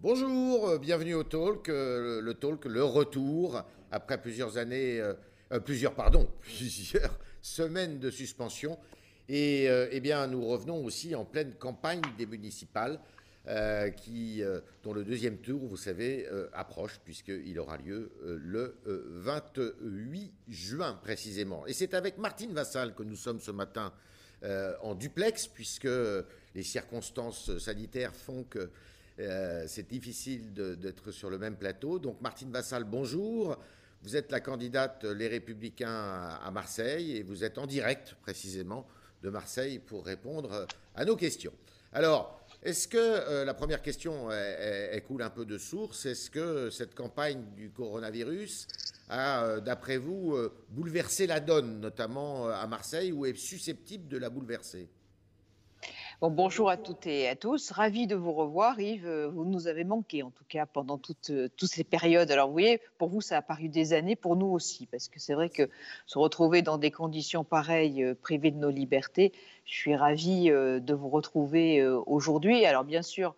Bonjour, euh, bienvenue au Talk, euh, le Talk, le retour après plusieurs années, euh, plusieurs, pardon, plusieurs semaines de suspension. Et eh bien, nous revenons aussi en pleine campagne des municipales, qui, dont le deuxième tour, vous savez, approche, puisqu'il aura lieu le 28 juin précisément. Et c'est avec Martine Vassal que nous sommes ce matin en duplex, puisque les circonstances sanitaires font que euh, c'est difficile d'être sur le même plateau. Donc Martine Vassal, bonjour. Vous êtes la candidate Les Républicains à Marseille et vous êtes en direct précisément de Marseille pour répondre à nos questions. Alors, est-ce que euh, la première question, elle, coule un peu de source Est-ce que cette campagne du coronavirus a, euh, d'après vous, bouleversé la donne, notamment à Marseille, ou est susceptible de la bouleverser? Bonjour à toutes et à tous. Ravi de vous revoir, Yves. Vous nous avez manqué, en tout cas, pendant toutes, toutes ces périodes. Alors, vous voyez, pour vous, ça a paru des années, pour nous aussi, parce que c'est vrai que se retrouver dans des conditions pareilles, euh, privées de nos libertés, je suis ravie euh, de vous retrouver euh, aujourd'hui. Alors, bien sûr,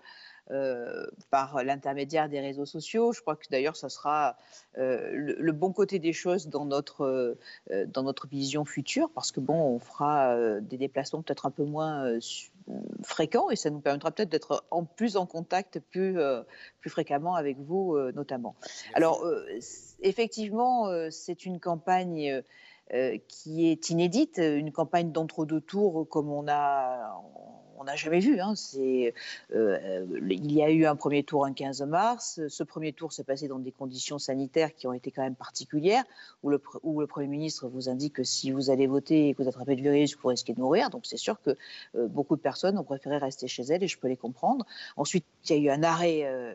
par l'intermédiaire des réseaux sociaux. Je crois que d'ailleurs, ça sera le, bon côté des choses dans notre, dans notre vision future, parce que bon, on fera des déplacements peut-être un peu moins fréquent et ça nous permettra peut-être d'être en plus en contact plus, euh, plus fréquemment avec vous euh, notamment. Alors euh, effectivement, c'est une campagne qui est inédite, une campagne d'entre-deux tours comme on a, on n'a jamais vu. Hein. Euh, il y a eu un premier tour un 15 mars. Ce premier tour s'est passé dans des conditions sanitaires qui ont été quand même particulières, où le, Premier ministre vous indique que si vous allez voter et que vous attrapez le virus, vous risquez de mourir. Donc c'est sûr que euh, beaucoup de personnes ont préféré rester chez elles et je peux les comprendre. Ensuite, il y a eu un arrêt euh,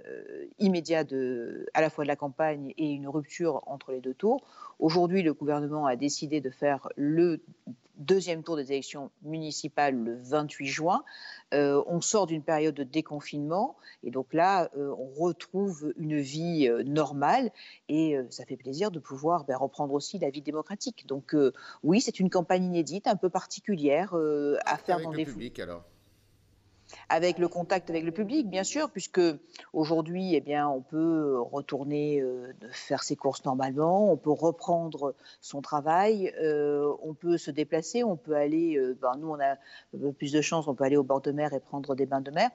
immédiat à la fois de la campagne et une rupture entre les deux tours. Aujourd'hui, le gouvernement a décidé de faire le deuxième tour des élections municipales le 28 juin. Euh, on sort d'une période de déconfinement et donc là, euh, on retrouve une vie euh, normale et ça fait plaisir de pouvoir ben, reprendre aussi la vie démocratique. Donc oui, c'est une campagne inédite, un peu particulière à faire dans les public alors avec le contact avec le public, bien sûr, puisque aujourd'hui, eh bien, on peut retourner euh, faire ses courses normalement, on peut reprendre son travail, euh, on peut se déplacer, on peut aller, euh, ben, nous on a plus de chance, on peut aller au bord de mer et prendre des bains de mer.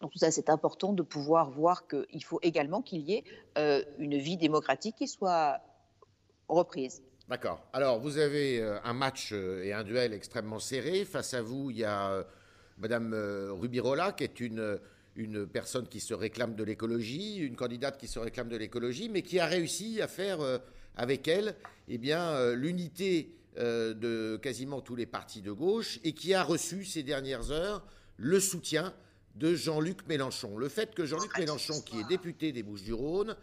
Donc tout ça, c'est important de pouvoir voir qu'il faut également qu'il y ait une vie démocratique qui soit reprise. D'accord. Alors, vous avez un match et un duel extrêmement serré. Face à vous, il y a Madame euh, Rubirola, qui est une, une personne qui se réclame de l'écologie, une candidate qui se réclame de l'écologie, mais qui a réussi à faire euh, avec elle eh bien, euh, l'unité de quasiment tous les partis de gauche et qui a reçu ces dernières heures le soutien de Jean-Luc Mélenchon. Le fait que Jean-Luc Mélenchon, qui est député des Bouches-du-Rhône,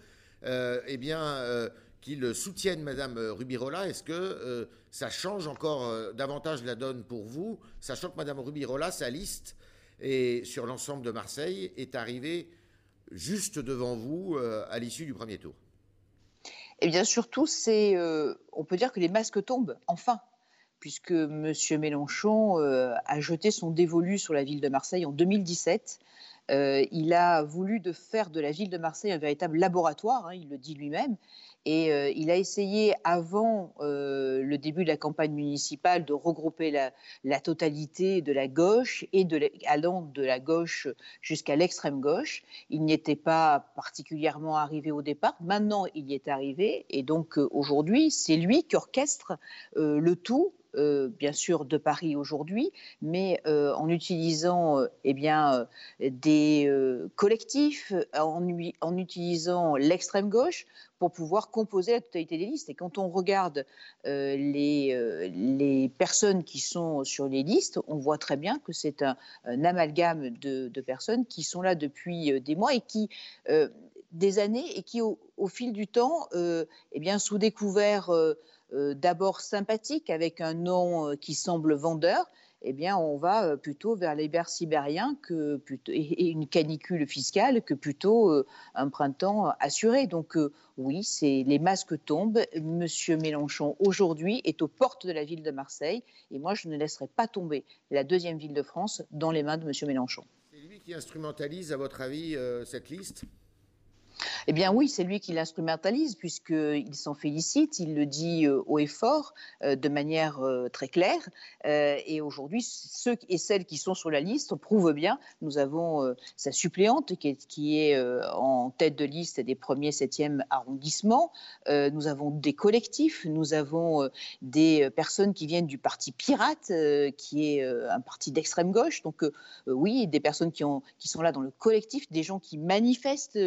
eh bien, qu'ils soutiennent Madame Rubirola. Est-ce que euh, ça change encore euh, davantage la donne pour vous, sachant que Madame Rubirola, sa liste et sur l'ensemble de Marseille est arrivée juste devant vous euh, à l'issue du premier tour? Eh bien, surtout, c'est, on peut dire que les masques tombent enfin puisque M. Mélenchon a jeté son dévolu sur la ville de Marseille en 2017. il a voulu de faire de la ville de Marseille un véritable laboratoire, hein, il le dit lui-même, et euh, il a essayé, avant euh, le début de la campagne municipale, de regrouper la, totalité de la gauche et allant de la gauche jusqu'à l'extrême gauche. Il n'y était pas particulièrement arrivé au départ. Maintenant, il y est arrivé. Et donc, euh, aujourd'hui, c'est lui qui orchestre le tout bien sûr de Paris aujourd'hui, mais en utilisant eh bien, des collectifs, en utilisant l'extrême gauche pour pouvoir composer la totalité des listes. Et quand on regarde euh, les, euh, les, personnes qui sont sur les listes, on voit très bien que c'est un, amalgame de, personnes qui sont là depuis euh, des mois et qui des années et qui, au, fil du temps, eh bien, sous découvert d'abord sympathique, avec un nom qui semble vendeur, eh bien, on va euh, plutôt vers l'hiver sibérien que plutôt, et une canicule fiscale que plutôt euh, un printemps assuré. Donc, euh, oui, c'est les masques tombent. Monsieur Mélenchon, aujourd'hui, est aux portes de la ville de Marseille. Et moi, je ne laisserai pas tomber la deuxième ville de France dans les mains de Monsieur Mélenchon qui instrumentalise, à votre avis, cette liste? Eh bien oui, c'est lui qui l'instrumentalise puisqu'il s'en félicite, il le dit euh, haut et fort, euh, de manière euh, très claire. et aujourd'hui, ceux et celles qui sont sur la liste prouvent bien. Nous avons sa suppléante qui est, en tête de liste des premiers, septièmes arrondissements. nous avons des collectifs, nous avons des personnes qui viennent du parti Pirate, qui est un parti d'extrême gauche. Donc oui, des personnes qui, qui sont là dans le collectif, des gens qui manifestent,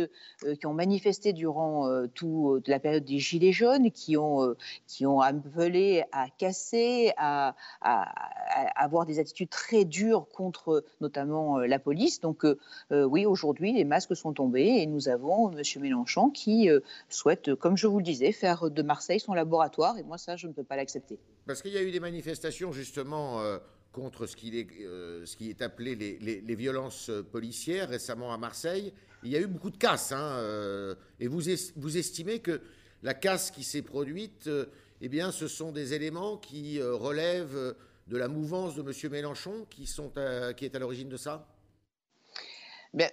qui ont manifesté durant euh, toute la période des Gilets jaunes, qui ont, euh, qui ont appelé à casser, à, avoir des attitudes très dures contre notamment euh, la police. Donc oui, aujourd'hui, les masques sont tombés et nous avons M. Mélenchon qui souhaite, comme je vous le disais, faire de Marseille son laboratoire. Et moi, ça, je ne peux pas l'accepter. Parce qu'il y a eu des manifestations justement contre ce qui est, ce qui est appelé les, les, violences policières récemment à Marseille il y a eu beaucoup de casse. Hein, euh, et vous, vous estimez que la casse qui s'est produite, euh, eh bien, ce sont des éléments qui euh, relèvent de la mouvance de M. Mélenchon qui, sont qui est à l'origine de ça? Bien,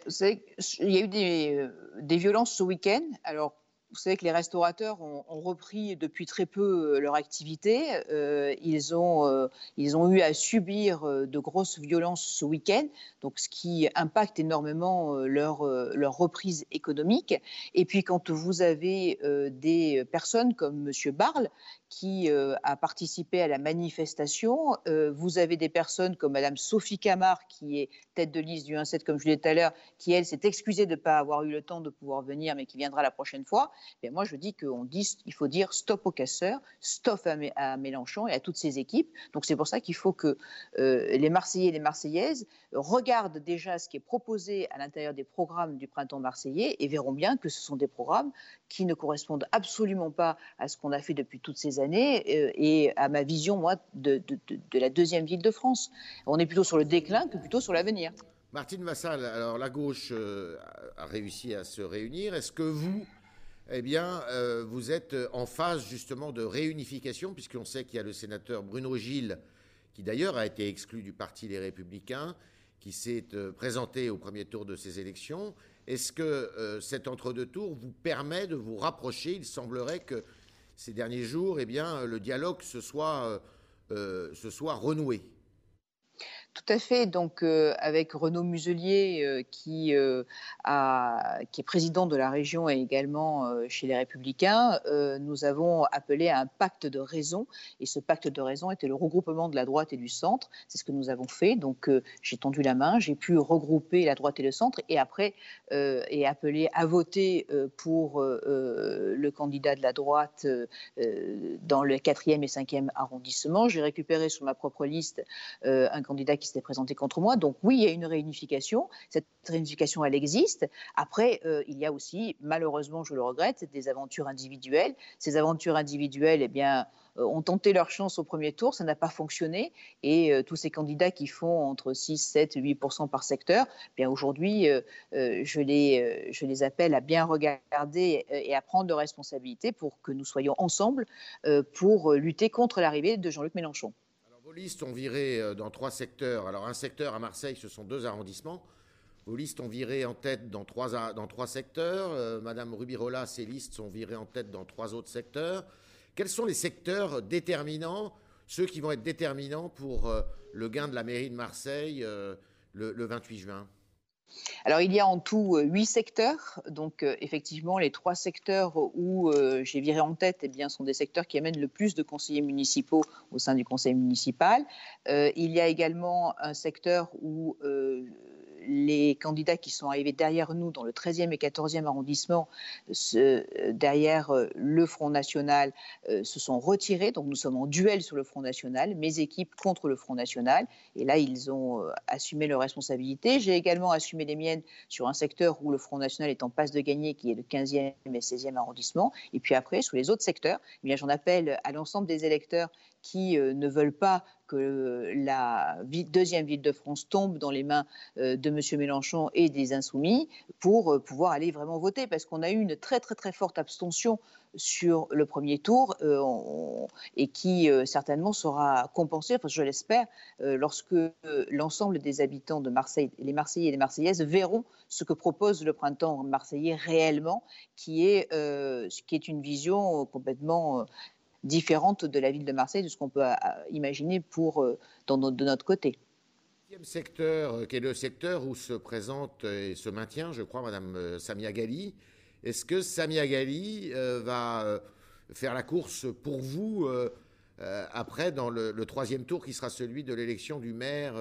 il y a eu des, des violences ce week-end. Alors, vous savez que les restaurateurs ont, repris depuis très peu euh, leur activité. Euh, ils, ont, euh, ils ont eu à subir de grosses violences ce week-end, ce qui impacte énormément leur, leur reprise économique. Et puis quand vous avez des personnes comme M. Barle qui a participé à la manifestation, vous avez des personnes comme Mme Sophie Camard, qui est tête de liste du 1-7, comme je l'ai dit tout à l'heure, qui, elle, s'est excusée de ne pas avoir eu le temps de pouvoir venir, mais qui viendra la prochaine fois. Et moi, je dis qu'on dit, il faut dire stop aux casseurs, stop à, Mélenchon et à toutes ses équipes. Donc, c'est pour ça qu'il faut que euh, les Marseillais et les Marseillaises regardent déjà ce qui est proposé à l'intérieur des programmes du printemps marseillais et verront bien que ce sont des programmes qui ne correspondent absolument pas à ce qu'on a fait depuis toutes ces années euh, et à ma vision, moi, de, de la deuxième ville de France. On est plutôt sur le déclin que plutôt sur l'avenir. Martine Vassal, alors la gauche euh, a réussi à se réunir. Est-ce que vous, eh bien, euh, vous êtes en phase justement de réunification, puisqu'on sait qu'il y a le sénateur Bruno Gilles, qui d'ailleurs a été exclu du Parti Les Républicains, qui s'est euh, présenté au premier tour de ces élections. Est-ce que cet entre-deux tours vous permet de vous rapprocher? Il semblerait que ces derniers jours, eh bien, le dialogue se soit, se soit renoué. Tout à fait. Donc, euh, avec Renaud Muselier, euh, qui, euh, a, qui est président de la région et également chez les Républicains, nous avons appelé à un pacte de raison. Et ce pacte de raison était le regroupement de la droite et du centre. C'est ce que nous avons fait. Donc, j'ai tendu la main, j'ai pu regrouper la droite et le centre et après, et appeler à voter pour le candidat de la droite dans le 4e et 5e arrondissement. J'ai récupéré sur ma propre liste un candidat qui s'était présenté contre moi. Donc oui, il y a une réunification. Cette réunification, elle existe. Après, euh, il y a aussi, malheureusement, je le regrette, des aventures individuelles. Ces aventures individuelles, eh bien, euh, ont tenté leur chance au premier tour, ça n'a pas fonctionné. Et euh, tous ces candidats qui font entre 6, 7, 8 par secteur, eh bien aujourd'hui, je, les, je les appelle à bien regarder et à prendre de responsabilités pour que nous soyons ensemble pour lutter contre l'arrivée de Jean-Luc Mélenchon. Listes ont viré euh, dans trois secteurs. Alors, un secteur à Marseille, ce sont deux arrondissements. Vos listes ont viré en tête dans trois, secteurs. Euh, Madame Rubirola, ses listes sont virées en tête dans trois autres secteurs. Quels sont les secteurs déterminants, ceux qui vont être déterminants pour euh, le gain de la mairie de Marseille le 28 juin? Alors, il y a en tout euh, huit secteurs. Donc, euh, effectivement, les trois secteurs où euh, j'ai viré en tête eh bien, sont des secteurs qui amènent le plus de conseillers municipaux au sein du conseil municipal. il y a également un secteur où les candidats qui sont arrivés derrière nous dans le 13e et 14e arrondissement, derrière euh, le Front National, euh, se sont retirés. Donc nous sommes en duel sur le Front National, mes équipes contre le Front National. Et là, ils ont euh, assumé leurs responsabilités. J'ai également assumé les miennes sur un secteur où le Front National est en passe de gagner, qui est le 15e et 16e arrondissement. Et puis après, sur les autres secteurs, eh j'en appelle à l'ensemble des électeurs qui ne veulent pas que la deuxième ville de France tombe dans les mains de M. Mélenchon et des Insoumis pour pouvoir aller vraiment voter. Parce qu'on a eu une très très très forte abstention sur le premier tour euh, et qui euh, certainement sera compensé, je l'espère, euh, lorsque l'ensemble des habitants de Marseille, les Marseillais et les Marseillaises, verront ce que propose le printemps marseillais réellement, qui est, qui est une vision complètement différente de la ville de Marseille, de ce qu'on peut imaginer pour, dans de notre côté. Deuxième secteur, qui est le secteur où se présente et se maintient, je crois, Madame Samia Gali, est-ce que Samia Ghali euh, va euh, faire la course pour vous euh, après dans le, troisième tour qui sera celui de l'élection du maire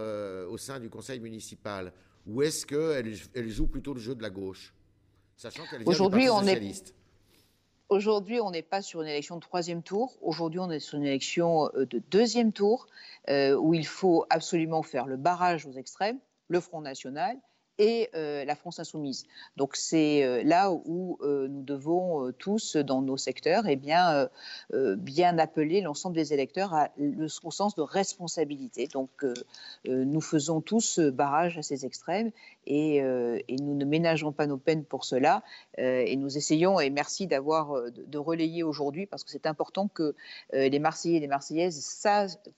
au sein du conseil municipal? Ou est-ce qu'elle elle joue plutôt le jeu de la gauche Sachant qu'elle vient Aujourd'hui, du Parti socialiste? Aujourd'hui, on n'est pas sur une élection de troisième tour. Aujourd'hui, on est sur une élection de deuxième tour où il faut absolument faire le barrage aux extrêmes, le Front National, et euh, la France insoumise. Donc c'est euh, là où euh, nous devons tous, dans nos secteurs, eh bien, bien appeler l'ensemble des électeurs à au sens de responsabilité. Donc nous faisons tous barrage à ces extrêmes et, et, nous ne ménageons pas nos peines pour cela. et nous essayons, et merci d'avoir de, relayer aujourd'hui, parce que c'est important que les Marseillais et les Marseillaises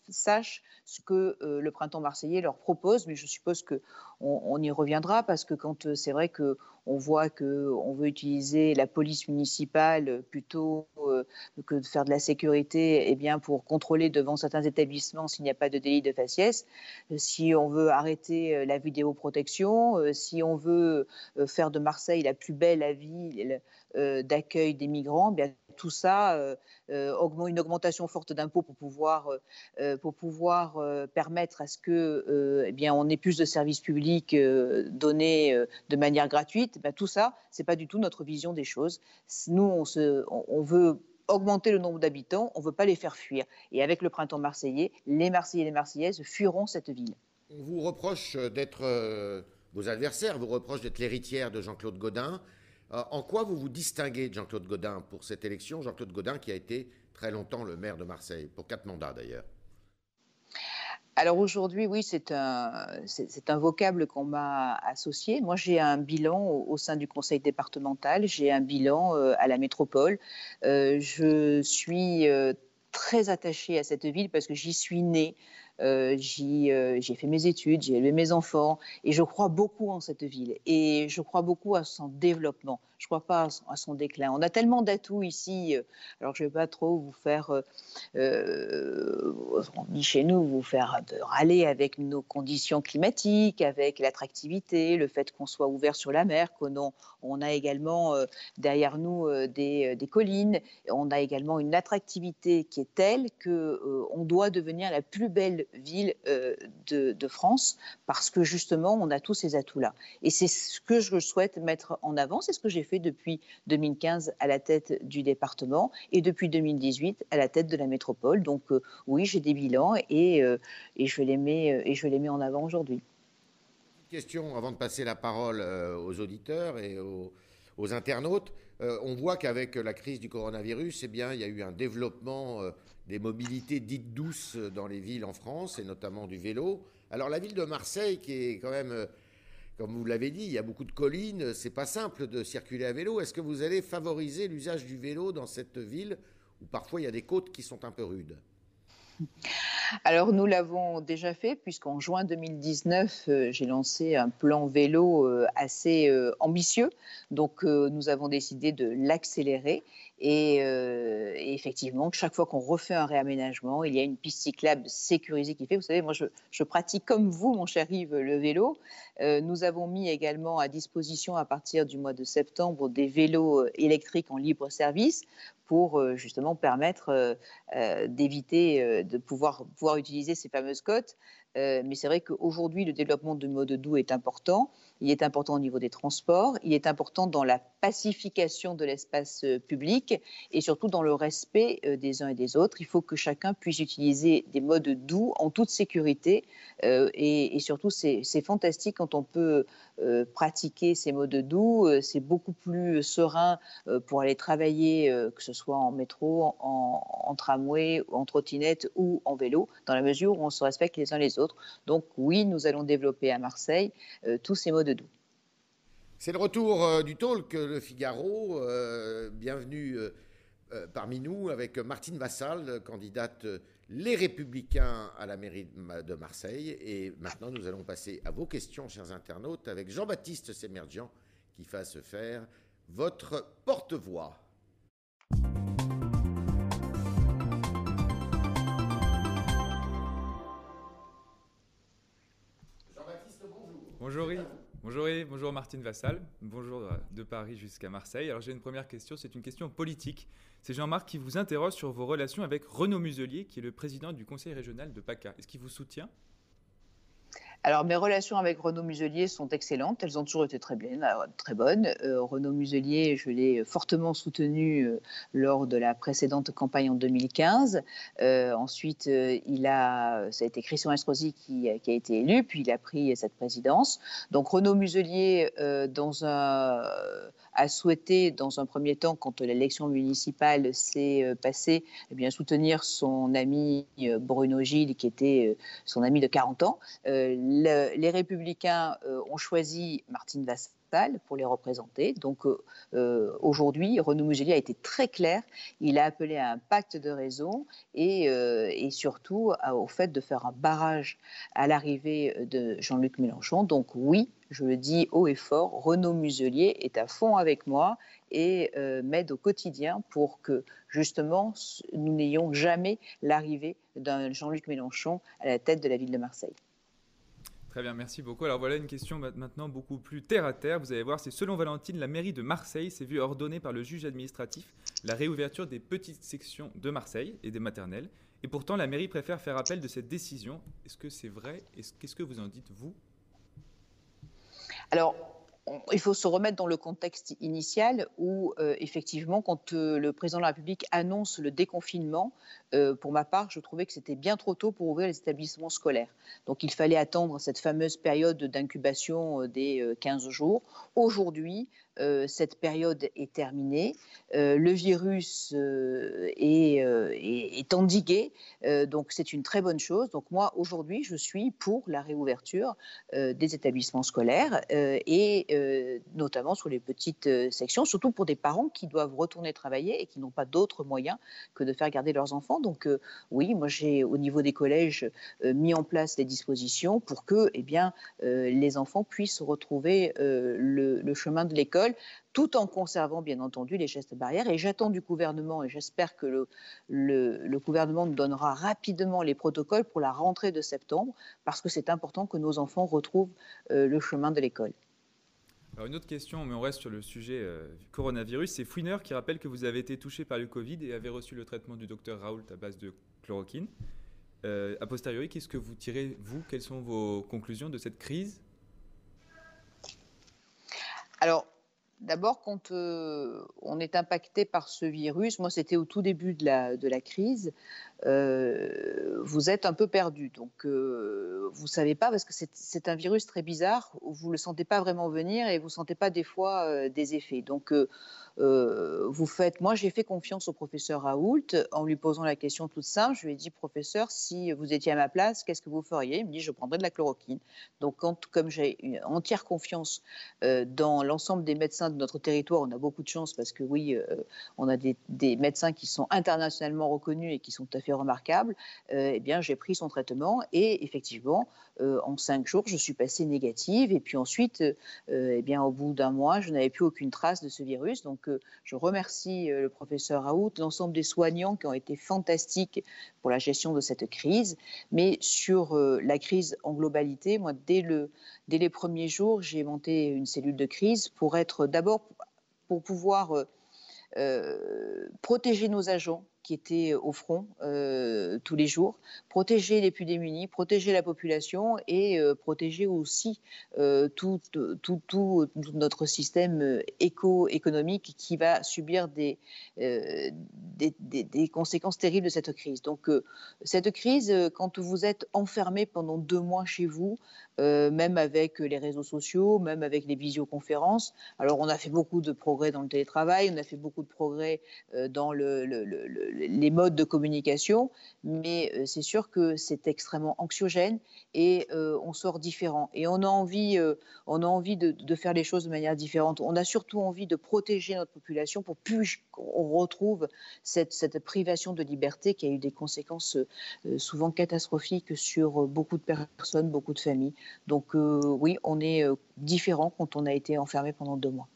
sachent ce que le printemps marseillais leur propose, mais je suppose qu'on on y reviendra parce que quand euh, c'est vrai que on voit qu'on veut utiliser la police municipale plutôt euh, que de faire de la sécurité eh bien, pour contrôler devant certains établissements s'il n'y a pas de délit de faciès. Euh, si on veut arrêter la vidéoprotection, si on veut faire de Marseille la plus belle ville d'accueil des migrants, eh tout ça, euh, euh, une augmentation forte d'impôts pour pouvoir, euh, pour pouvoir permettre à ce que, eh bien, on ait plus de services publics donnés de manière gratuite. Eh tout ça, c'est pas du tout notre vision des choses. Nous, on, veut augmenter le nombre d'habitants, on ne veut pas les faire fuir. Et avec le printemps marseillais, les Marseillais et les Marseillaises fuiront cette ville. On vous reproche d'être, vos adversaires vous reprochent d'être l'héritière de Jean-Claude Godin. Euh, en quoi vous vous distinguez de Jean-Claude Godin pour cette élection? Jean-Claude Godin qui a été très longtemps le maire de Marseille, pour quatre mandats d'ailleurs. Alors aujourd'hui, oui, c'est un, vocable qu'on m'a associé. Moi, j'ai un bilan au, sein du conseil départemental, j'ai un bilan euh, à la métropole. Euh, je suis très attachée à cette ville parce que j'y suis née. Euh, euh, j'ai fait mes études, j'ai élevé mes enfants et je crois beaucoup en cette ville et je crois beaucoup à son développement. Je ne crois pas à son, déclin. On a tellement d'atouts ici. Euh, alors je ne vais pas trop vous faire, dit chez nous, vous faire râler avec nos conditions climatiques, avec l'attractivité, le fait qu'on soit ouvert sur la mer, qu'on on a également derrière nous des, des, collines. On a également une attractivité qui est telle que on doit devenir la plus belle ville euh, de, France parce que justement, on a tous ces atouts-là. Et c'est ce que je souhaite mettre en avant. C'est ce que j'ai fait depuis 2015 à la tête du département et depuis 2018 à la tête de la métropole. Donc euh, oui, j'ai des bilans et, euh, et, je les mets, et je les mets en avant aujourd'hui. Question avant de passer la parole aux auditeurs et aux, aux internautes. on voit qu'avec la crise du coronavirus, eh bien, il y a eu un développement des mobilités dites douces dans les villes en France, et notamment du vélo. Alors la ville de Marseille, qui est quand même, euh, comme vous l'avez dit, il y a beaucoup de collines, c'est pas simple de circuler à vélo. Est-ce que vous allez favoriser l'usage du vélo dans cette ville où parfois il y a des côtes qui sont un peu rudes? Alors nous l'avons déjà fait puisqu'en juin 2019, euh, j'ai lancé un plan vélo euh, assez euh, ambitieux. Donc nous avons décidé de l'accélérer et, effectivement, chaque fois qu'on refait un réaménagement, il y a une piste cyclable sécurisée qui fait. Vous savez, moi je, pratique comme vous, mon cher Yves, le vélo. nous avons mis également à disposition à partir du mois de septembre des vélos électriques en libre service pour euh, justement permettre euh, euh, d'éviter de pouvoir, pouvoir utiliser ces fameuses côtes. Mais c'est vrai qu'aujourd'hui, le développement de mode doux est important. Il est important au niveau des transports. Il est important dans la pacification de l'espace public. public et surtout dans le respect des uns et des autres. Il faut que chacun puisse utiliser des modes doux en toute sécurité et, surtout c'est fantastique quand on peut pratiquer ces modes doux. C'est beaucoup plus serein pour aller travailler, que ce soit en métro, en, en tramway, en trottinette ou en vélo, dans la mesure où on se respecte les uns les autres. Donc oui, nous allons développer à Marseille euh, tous ces modes doux. C'est le retour euh, du talk Le Figaro. Euh, bienvenue parmi nous avec Martine Vassal, candidate Les Républicains à la mairie de Marseille. Et maintenant, nous allons passer à vos questions, chers internautes, avec Jean-Baptiste Semergian qui va se faire votre porte-voix. Bonjour. Bonjour Martine Vassal, bonjour de Paris jusqu'à Marseille. Alors j'ai une première question, c'est une question politique. C'est Jean-Marc qui vous interroge sur vos relations avec Renaud Muselier, qui est le président du conseil régional de PACA. Est-ce qu'il vous soutient? Alors, mes relations avec Renaud Muselier sont excellentes. Elles ont toujours été très, bien, euh, très bonnes. Euh, Renaud Muselier, je l'ai fortement soutenu euh, lors de la précédente campagne en 2015. ensuite, il a, ça a été Christian Estrosi qui, qui, a été élu, puis il a pris cette présidence. Donc, Renaud Muselier, dans un a souhaité, dans un premier temps, quand l'élection municipale s'est passée, eh soutenir son ami Bruno Gilles, qui était son ami de 40 ans. Les Républicains euh, ont choisi Martine Vassal pour les représenter. Donc euh, euh, aujourd'hui, Renaud Muselier a été très clair. Il a appelé à un pacte de raison et, et surtout au fait de faire un barrage à l'arrivée de Jean-Luc Mélenchon. Donc oui, je le dis haut et fort, Renaud Muselier est à fond avec moi et m'aide au quotidien pour que justement nous n'ayons jamais l'arrivée d'un Jean-Luc Mélenchon à la tête de la ville de Marseille. Très bien, merci beaucoup. Alors voilà une question maintenant beaucoup plus terre à terre. Vous allez voir, c'est selon Valentine, la mairie de Marseille s'est vue ordonner par le juge administratif la réouverture des petites sections de Marseille et des maternelles. Et pourtant, la mairie préfère faire appel de cette décision. Est-ce que c'est vrai? Qu'est-ce que vous en dites, vous? Alors, il faut se remettre dans le contexte initial où, euh, effectivement, quand euh, le président de la République annonce le déconfinement, euh, pour ma part, je trouvais que c'était bien trop tôt pour ouvrir les établissements scolaires. Donc, il fallait attendre cette fameuse période d'incubation des 15 jours. Aujourd'hui, cette période est terminée, euh, le virus euh, est, endigué, donc c'est une très bonne chose. Donc moi, aujourd'hui, je suis pour la réouverture des établissements scolaires et notamment sur les petites sections, surtout pour des parents qui doivent retourner travailler et qui n'ont pas d'autres moyens que de faire garder leurs enfants. Donc oui, moi j'ai au niveau des collèges mis en place des dispositions pour que eh bien, les enfants puissent retrouver le chemin de l'école tout en conservant bien entendu les gestes barrières. Et j'attends du gouvernement, et j'espère que le, gouvernement nous donnera rapidement les protocoles pour la rentrée de septembre, parce que c'est important que nos enfants retrouvent euh, le chemin de l'école. Alors une autre question, mais on reste sur le sujet euh, du coronavirus. C'est Fouiner qui rappelle que vous avez été touché par le Covid et avez reçu le traitement du docteur Raoult à base de chloroquine. Euh, a posteriori, qu'est-ce que vous tirez, vous? Quelles sont vos conclusions de cette crise? Alors, D'abord, quand euh, on est impacté par ce virus, moi c'était au tout début de la, de la crise, euh, vous êtes un peu perdu. Donc, euh, vous ne savez pas, parce que c'est un virus très bizarre, vous ne le sentez pas vraiment venir et vous ne sentez pas des fois euh, des effets. Donc, vous faites. Moi, j'ai fait confiance au professeur Raoult en lui posant la question toute simple. Je lui ai dit, professeur, si vous étiez à ma place, qu'est-ce que vous feriez? Il me dit, je prendrais de la chloroquine. Donc, comme j'ai une entière confiance dans l'ensemble des médecins de notre territoire, on a beaucoup de chance parce que oui, on a des, des médecins qui sont internationalement reconnus et qui sont tout à fait remarquable, euh, eh bien, j'ai pris son traitement et effectivement, euh, en cinq jours, je suis passée négative. Et puis ensuite, euh, eh bien, au bout d'un mois, je n'avais plus aucune trace de ce virus. Donc, je remercie le professeur Raoult, l'ensemble des soignants qui ont été fantastiques pour la gestion de cette crise. Mais sur la crise en globalité, moi, dès, le, dès les premiers jours, j'ai monté une cellule de crise pour être d'abord pour pouvoir protéger nos agents qui étaient au front tous les jours, protéger les plus démunis, protéger la population et protéger aussi tout, tout, notre système éco-économique qui va subir des, conséquences terribles de cette crise. Donc cette crise, quand vous êtes enfermé pendant deux mois chez vous, même avec les réseaux sociaux, même avec les visioconférences, alors on a fait beaucoup de progrès dans le télétravail, on a fait beaucoup de progrès dans le, les modes de communication, mais euh, c'est sûr que c'est extrêmement anxiogène et euh, on sort différent. Et on a envie, euh, on a envie de, faire les choses de manière différente. On a surtout envie de protéger notre population pour plus qu'on retrouve cette, cette, privation de liberté qui a eu des conséquences souvent catastrophiques sur beaucoup de personnes, beaucoup de familles. Donc oui, on est différent quand on a été enfermé pendant deux mois.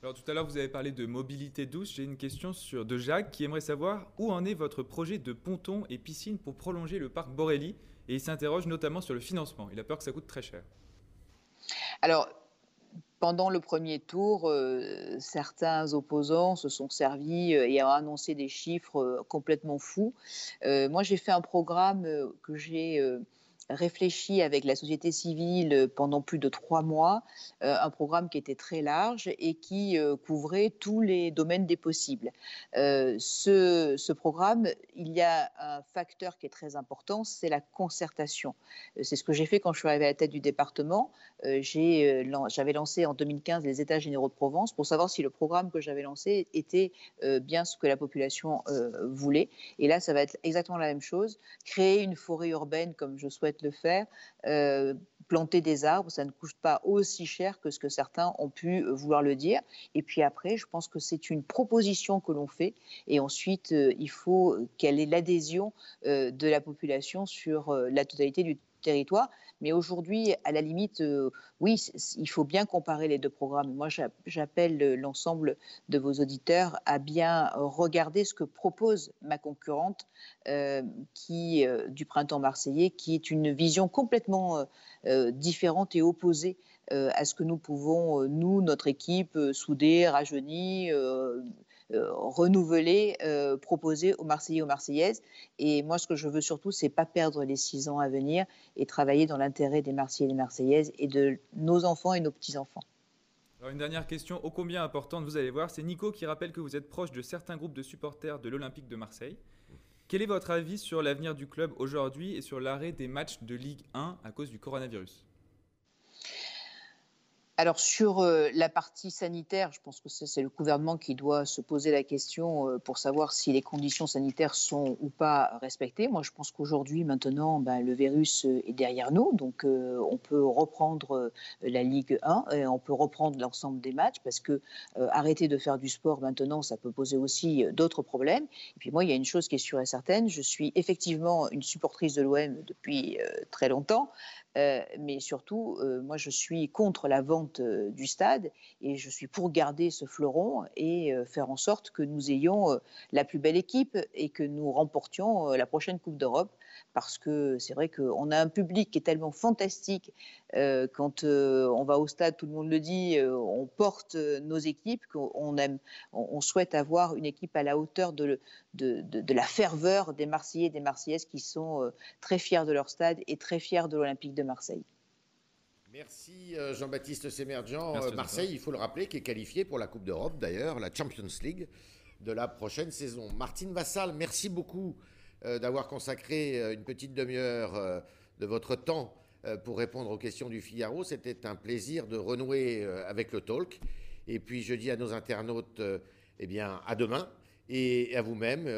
Alors tout à l'heure, vous avez parlé de mobilité douce. J'ai une question sur, de Jacques qui aimerait savoir où en est votre projet de ponton et piscine pour prolonger le parc Borély. Et il s'interroge notamment sur le financement. Il a peur que ça coûte très cher. Alors, pendant le premier tour, euh, certains opposants se sont servis euh, et ont annoncé des chiffres euh, complètement fous. moi, j'ai fait un programme que j'ai réfléchi avec la société civile pendant plus de trois mois, euh, un programme qui était très large et qui euh, couvrait tous les domaines des possibles. Euh, ce, ce, programme, il y a un facteur qui est très important, c'est la concertation. C'est ce que j'ai fait quand je suis arrivée à la tête du département. J'avais lancé en 2015 les États généraux de Provence pour savoir si le programme que j'avais lancé était bien ce que la population voulait. Et là, ça va être exactement la même chose. Créer une forêt urbaine comme je souhaite le faire. Euh, planter des arbres, ça ne coûte pas aussi cher que ce que certains ont pu euh, vouloir le dire. Et puis après, je pense que c'est une proposition que l'on fait. Et ensuite, euh, il faut quelle est l'adhésion de la population sur la totalité du territoire. Mais aujourd'hui, à la limite, euh, oui, il faut bien comparer les deux programmes. Moi, j'appelle l'ensemble de vos auditeurs à bien regarder ce que propose ma concurrente euh, qui, euh, du printemps marseillais, qui est une vision complètement différente et opposée à ce que nous pouvons, nous, notre équipe, souder, rajeunir, euh, renouveler, euh, proposer aux Marseillais et aux Marseillaises. Et moi, ce que je veux surtout, c'est pas perdre les six ans à venir et travailler dans l'intérêt des Marseillais et des Marseillaises et de nos enfants et nos petits-enfants. Alors une dernière question, ô combien importante, vous allez voir, c'est Nico qui rappelle que vous êtes proche de certains groupes de supporters de l'Olympique de Marseille. Quel est votre avis sur l'avenir du club aujourd'hui et sur l'arrêt des matchs de Ligue 1 à cause du coronavirus? Alors sur euh, la partie sanitaire, je pense que c'est le gouvernement qui doit se poser la question euh, pour savoir si les conditions sanitaires sont ou pas respectées. Moi, je pense qu'aujourd'hui, maintenant, ben, le virus est derrière nous, donc euh, on peut reprendre la Ligue 1 et on peut reprendre l'ensemble des matchs parce que arrêter de faire du sport maintenant, ça peut poser aussi d'autres problèmes. Et puis moi, il y a une chose qui est sûre et certaine, je suis effectivement une supportrice de l'OM depuis très longtemps, mais surtout, moi, je suis contre la vente euh, du stade et je suis pour garder ce fleuron et euh, faire en sorte que nous ayons euh, la plus belle équipe et que nous remportions la prochaine Coupe d'Europe parce que c'est vrai qu'on a un public qui est tellement fantastique. quand on va au stade, tout le monde le dit, on porte nos équipes, qu'on aime, on, souhaite avoir une équipe à la hauteur de, de, de, la ferveur des Marseillais et des Marseillaises qui sont très fiers de leur stade et très fiers de l'Olympique de Marseille. Merci euh, Jean-Baptiste Sémergent. Euh, Marseille, il faut le rappeler, qui est qualifié pour la Coupe d'Europe d'ailleurs, la Champions League de la prochaine saison. Martine Vassal, merci beaucoup euh, d'avoir consacré une petite demi-heure de votre temps pour répondre aux questions du Figaro. C'était un plaisir de renouer avec le talk. Et puis je dis à nos internautes, eh bien, à demain. Et à vous-même,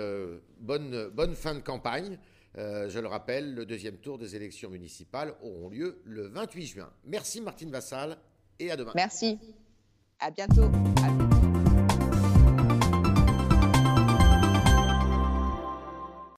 bonne, bonne fin de campagne. Euh, je le rappelle, le deuxième tour des élections municipales auront lieu le 28 juin. Merci Martine Vassal et à demain. Merci. À bientôt.